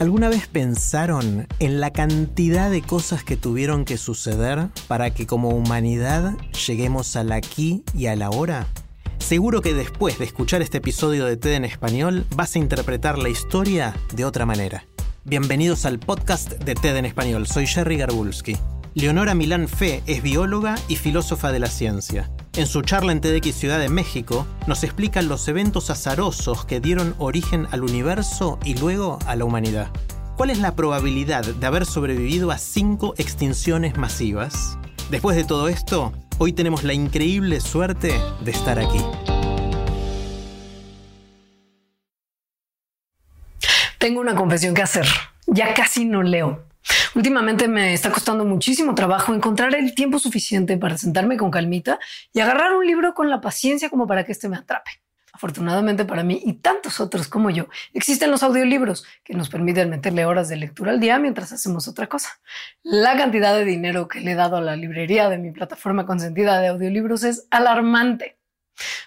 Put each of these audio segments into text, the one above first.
¿Alguna vez pensaron en la cantidad de cosas que tuvieron que suceder para que como humanidad lleguemos al aquí y a la hora? Seguro que después de escuchar este episodio de TED en español vas a interpretar la historia de otra manera. Bienvenidos al podcast de TED en español, soy Jerry Garbulski. Leonora Milán Fe es bióloga y filósofa de la ciencia. En su charla en TEDx Ciudad de México nos explica los eventos azarosos que dieron origen al universo y luego a la humanidad. ¿Cuál es la probabilidad de haber sobrevivido a cinco extinciones masivas? Después de todo esto, hoy tenemos la increíble suerte de estar aquí. Tengo una confesión que hacer. Ya casi no leo. Últimamente me está costando muchísimo trabajo encontrar el tiempo suficiente para sentarme con calmita y agarrar un libro con la paciencia como para que este me atrape. Afortunadamente para mí y tantos otros como yo, existen los audiolibros que nos permiten meterle horas de lectura al día mientras hacemos otra cosa. La cantidad de dinero que le he dado a la librería de mi plataforma consentida de audiolibros es alarmante.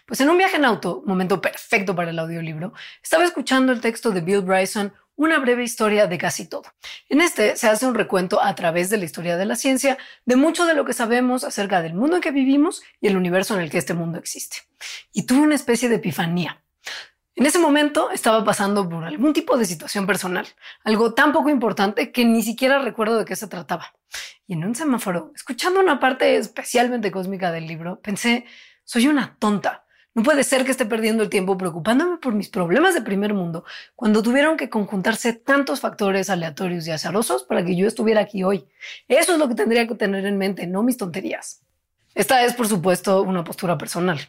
Pues en un viaje en auto, momento perfecto para el audiolibro, estaba escuchando el texto de Bill Bryson, Una breve historia de casi todo. En este se hace un recuento a través de la historia de la ciencia de mucho de lo que sabemos acerca del mundo en que vivimos y el universo en el que este mundo existe. Y tuve una especie de epifanía. En ese momento estaba pasando por algún tipo de situación personal, algo tan poco importante que ni siquiera recuerdo de qué se trataba. Y en un semáforo, escuchando una parte especialmente cósmica del libro, pensé, soy una tonta. No puede ser que esté perdiendo el tiempo preocupándome por mis problemas de primer mundo cuando tuvieron que conjuntarse tantos factores aleatorios y azarosos para que yo estuviera aquí hoy. Eso es lo que tendría que tener en mente, no mis tonterías. Esta es, por supuesto, una postura personal.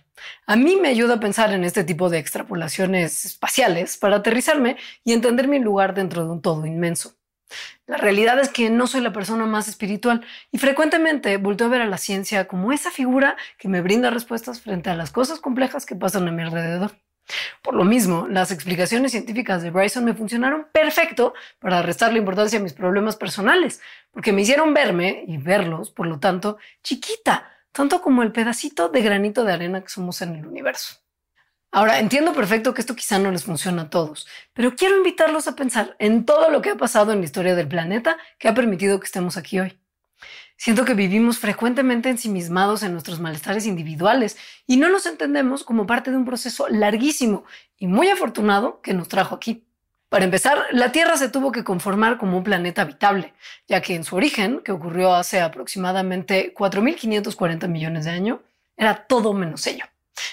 A mí me ayuda a pensar en este tipo de extrapolaciones espaciales para aterrizarme y entender mi lugar dentro de un todo inmenso. La realidad es que no soy la persona más espiritual y frecuentemente volteo a ver a la ciencia como esa figura que me brinda respuestas frente a las cosas complejas que pasan a mi alrededor. Por lo mismo, las explicaciones científicas de Bryson me funcionaron perfecto para restar la importancia a mis problemas personales, porque me hicieron verme y verlos, por lo tanto, chiquita, tanto como el pedacito de granito de arena que somos en el universo. Ahora, entiendo perfecto que esto quizá no les funciona a todos, pero quiero invitarlos a pensar en todo lo que ha pasado en la historia del planeta que ha permitido que estemos aquí hoy. Siento que vivimos frecuentemente ensimismados en nuestros malestares individuales y no nos entendemos como parte de un proceso larguísimo y muy afortunado que nos trajo aquí. Para empezar, la Tierra se tuvo que conformar como un planeta habitable, ya que en su origen, que ocurrió hace aproximadamente 4.540 millones de años, era todo menos ello.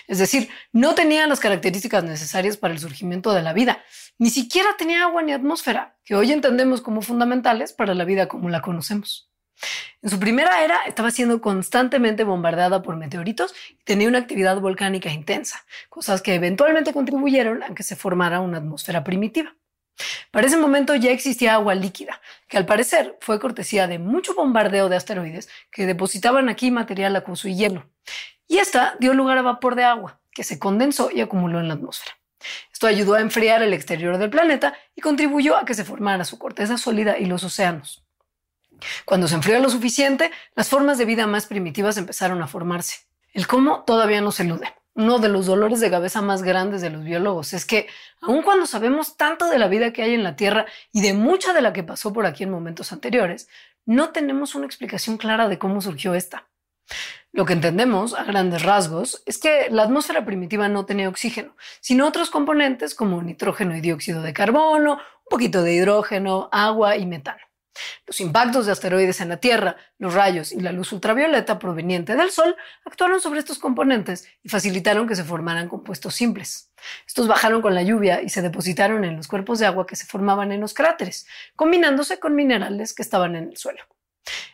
Es decir, no tenía las características necesarias para el surgimiento de la vida. Ni siquiera tenía agua ni atmósfera, que hoy entendemos como fundamentales para la vida como la conocemos. En su primera era estaba siendo constantemente bombardeada por meteoritos y tenía una actividad volcánica intensa, cosas que eventualmente contribuyeron a que se formara una atmósfera primitiva. Para ese momento ya existía agua líquida, que al parecer fue cortesía de mucho bombardeo de asteroides que depositaban aquí material acuoso y hielo y esta dio lugar a vapor de agua, que se condensó y acumuló en la atmósfera. Esto ayudó a enfriar el exterior del planeta y contribuyó a que se formara su corteza sólida y los océanos. Cuando se enfrió lo suficiente, las formas de vida más primitivas empezaron a formarse. El cómo todavía no se elude. Uno de los dolores de cabeza más grandes de los biólogos es que, aun cuando sabemos tanto de la vida que hay en la Tierra y de mucha de la que pasó por aquí en momentos anteriores, no tenemos una explicación clara de cómo surgió esta. Lo que entendemos a grandes rasgos es que la atmósfera primitiva no tenía oxígeno, sino otros componentes como nitrógeno y dióxido de carbono, un poquito de hidrógeno, agua y metano. Los impactos de asteroides en la Tierra, los rayos y la luz ultravioleta proveniente del Sol actuaron sobre estos componentes y facilitaron que se formaran compuestos simples. Estos bajaron con la lluvia y se depositaron en los cuerpos de agua que se formaban en los cráteres, combinándose con minerales que estaban en el suelo.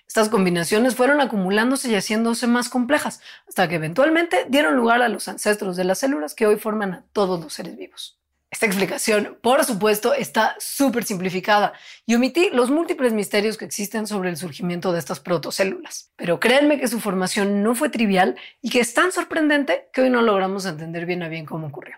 Estas combinaciones fueron acumulándose y haciéndose más complejas, hasta que eventualmente dieron lugar a los ancestros de las células que hoy forman a todos los seres vivos. Esta explicación, por supuesto, está súper simplificada y omití los múltiples misterios que existen sobre el surgimiento de estas protocélulas. Pero créanme que su formación no fue trivial y que es tan sorprendente que hoy no logramos entender bien a bien cómo ocurrió.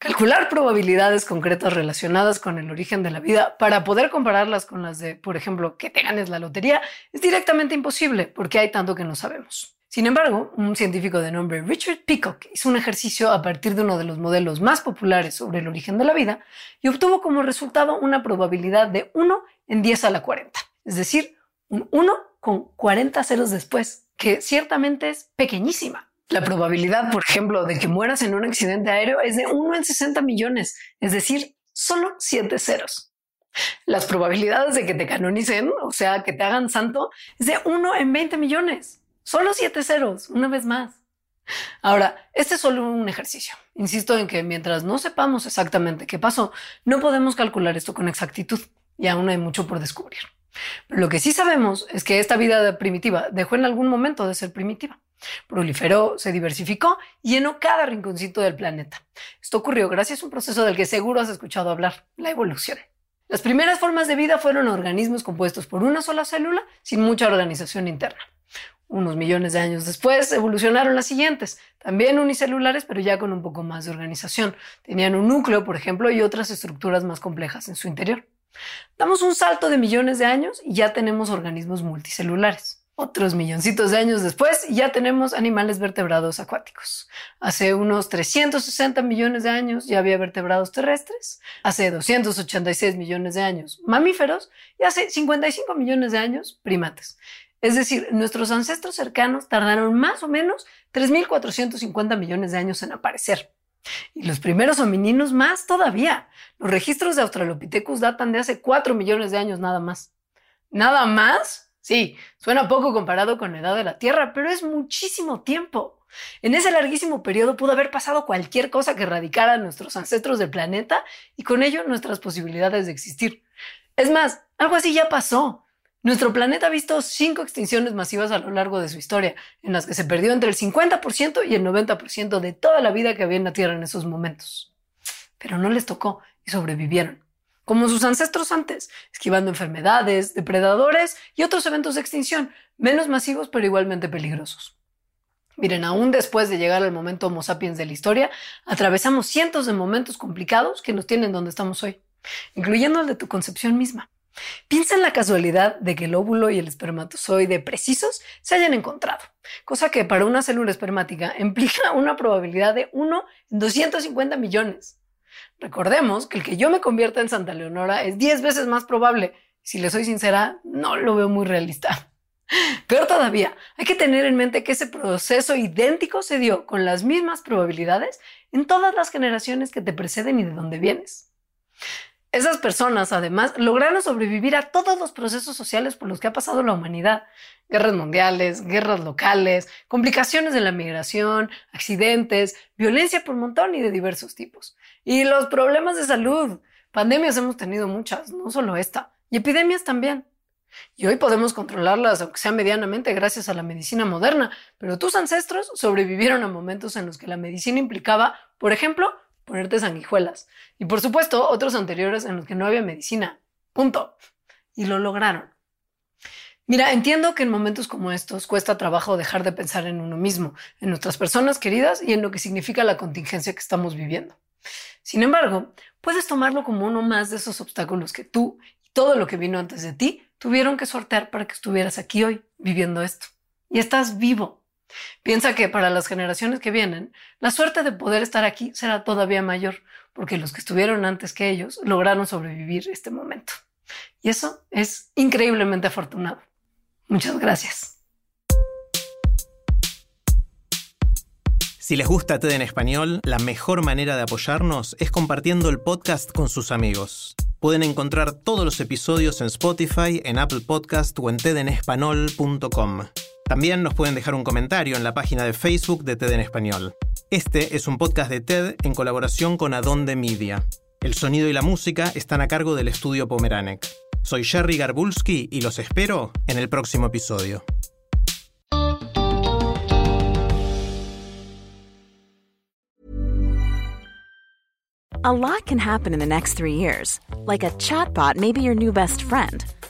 Calcular probabilidades concretas relacionadas con el origen de la vida para poder compararlas con las de, por ejemplo, que te ganes la lotería es directamente imposible porque hay tanto que no sabemos. Sin embargo, un científico de nombre Richard Peacock hizo un ejercicio a partir de uno de los modelos más populares sobre el origen de la vida y obtuvo como resultado una probabilidad de 1 en 10 a la 40, es decir, un 1 con 40 ceros después, que ciertamente es pequeñísima. La probabilidad, por ejemplo, de que mueras en un accidente aéreo es de 1 en 60 millones, es decir, solo 7 ceros. Las probabilidades de que te canonicen, o sea, que te hagan santo, es de 1 en 20 millones. Solo 7 ceros, una vez más. Ahora, este es solo un ejercicio. Insisto en que mientras no sepamos exactamente qué pasó, no podemos calcular esto con exactitud y aún hay mucho por descubrir. Lo que sí sabemos es que esta vida primitiva dejó en algún momento de ser primitiva. Proliferó, se diversificó y llenó cada rinconcito del planeta. Esto ocurrió gracias a un proceso del que seguro has escuchado hablar, la evolución. Las primeras formas de vida fueron organismos compuestos por una sola célula sin mucha organización interna. Unos millones de años después evolucionaron las siguientes, también unicelulares, pero ya con un poco más de organización. Tenían un núcleo, por ejemplo, y otras estructuras más complejas en su interior. Damos un salto de millones de años y ya tenemos organismos multicelulares. Otros milloncitos de años después ya tenemos animales vertebrados acuáticos. Hace unos 360 millones de años ya había vertebrados terrestres, hace 286 millones de años mamíferos y hace 55 millones de años primates. Es decir, nuestros ancestros cercanos tardaron más o menos 3.450 millones de años en aparecer. Y los primeros homininos más todavía. Los registros de Australopithecus datan de hace 4 millones de años nada más. ¿Nada más? Sí, suena poco comparado con la edad de la Tierra, pero es muchísimo tiempo. En ese larguísimo periodo pudo haber pasado cualquier cosa que erradicara a nuestros ancestros del planeta y con ello nuestras posibilidades de existir. Es más, algo así ya pasó. Nuestro planeta ha visto cinco extinciones masivas a lo largo de su historia, en las que se perdió entre el 50% y el 90% de toda la vida que había en la Tierra en esos momentos. Pero no les tocó y sobrevivieron como sus ancestros antes, esquivando enfermedades, depredadores y otros eventos de extinción, menos masivos pero igualmente peligrosos. Miren, aún después de llegar al momento Homo sapiens de la historia, atravesamos cientos de momentos complicados que nos tienen donde estamos hoy, incluyendo el de tu concepción misma. Piensa en la casualidad de que el óvulo y el espermatozoide precisos se hayan encontrado, cosa que para una célula espermática implica una probabilidad de 1 en 250 millones. Recordemos que el que yo me convierta en Santa Leonora es 10 veces más probable. Si le soy sincera, no lo veo muy realista. Peor todavía, hay que tener en mente que ese proceso idéntico se dio con las mismas probabilidades en todas las generaciones que te preceden y de donde vienes. Esas personas, además, lograron sobrevivir a todos los procesos sociales por los que ha pasado la humanidad. Guerras mundiales, guerras locales, complicaciones de la migración, accidentes, violencia por montón y de diversos tipos. Y los problemas de salud. Pandemias hemos tenido muchas, no solo esta, y epidemias también. Y hoy podemos controlarlas, aunque sea medianamente, gracias a la medicina moderna, pero tus ancestros sobrevivieron a momentos en los que la medicina implicaba, por ejemplo, ponerte sanguijuelas. Y por supuesto, otros anteriores en los que no había medicina. Punto. Y lo lograron. Mira, entiendo que en momentos como estos cuesta trabajo dejar de pensar en uno mismo, en nuestras personas queridas y en lo que significa la contingencia que estamos viviendo. Sin embargo, puedes tomarlo como uno más de esos obstáculos que tú y todo lo que vino antes de ti tuvieron que sortear para que estuvieras aquí hoy viviendo esto. Y estás vivo. Piensa que para las generaciones que vienen, la suerte de poder estar aquí será todavía mayor, porque los que estuvieron antes que ellos lograron sobrevivir este momento. Y eso es increíblemente afortunado. Muchas gracias. Si les gusta TED en español, la mejor manera de apoyarnos es compartiendo el podcast con sus amigos. Pueden encontrar todos los episodios en Spotify, en Apple Podcast o en tedenespanol.com. También nos pueden dejar un comentario en la página de Facebook de TED en Español. Este es un podcast de TED en colaboración con Adonde Media. El sonido y la música están a cargo del estudio Pomeranek. Soy Jerry Garbulski y los espero en el próximo episodio. A lot can happen in the next three years. Like a chatbot may your new best friend.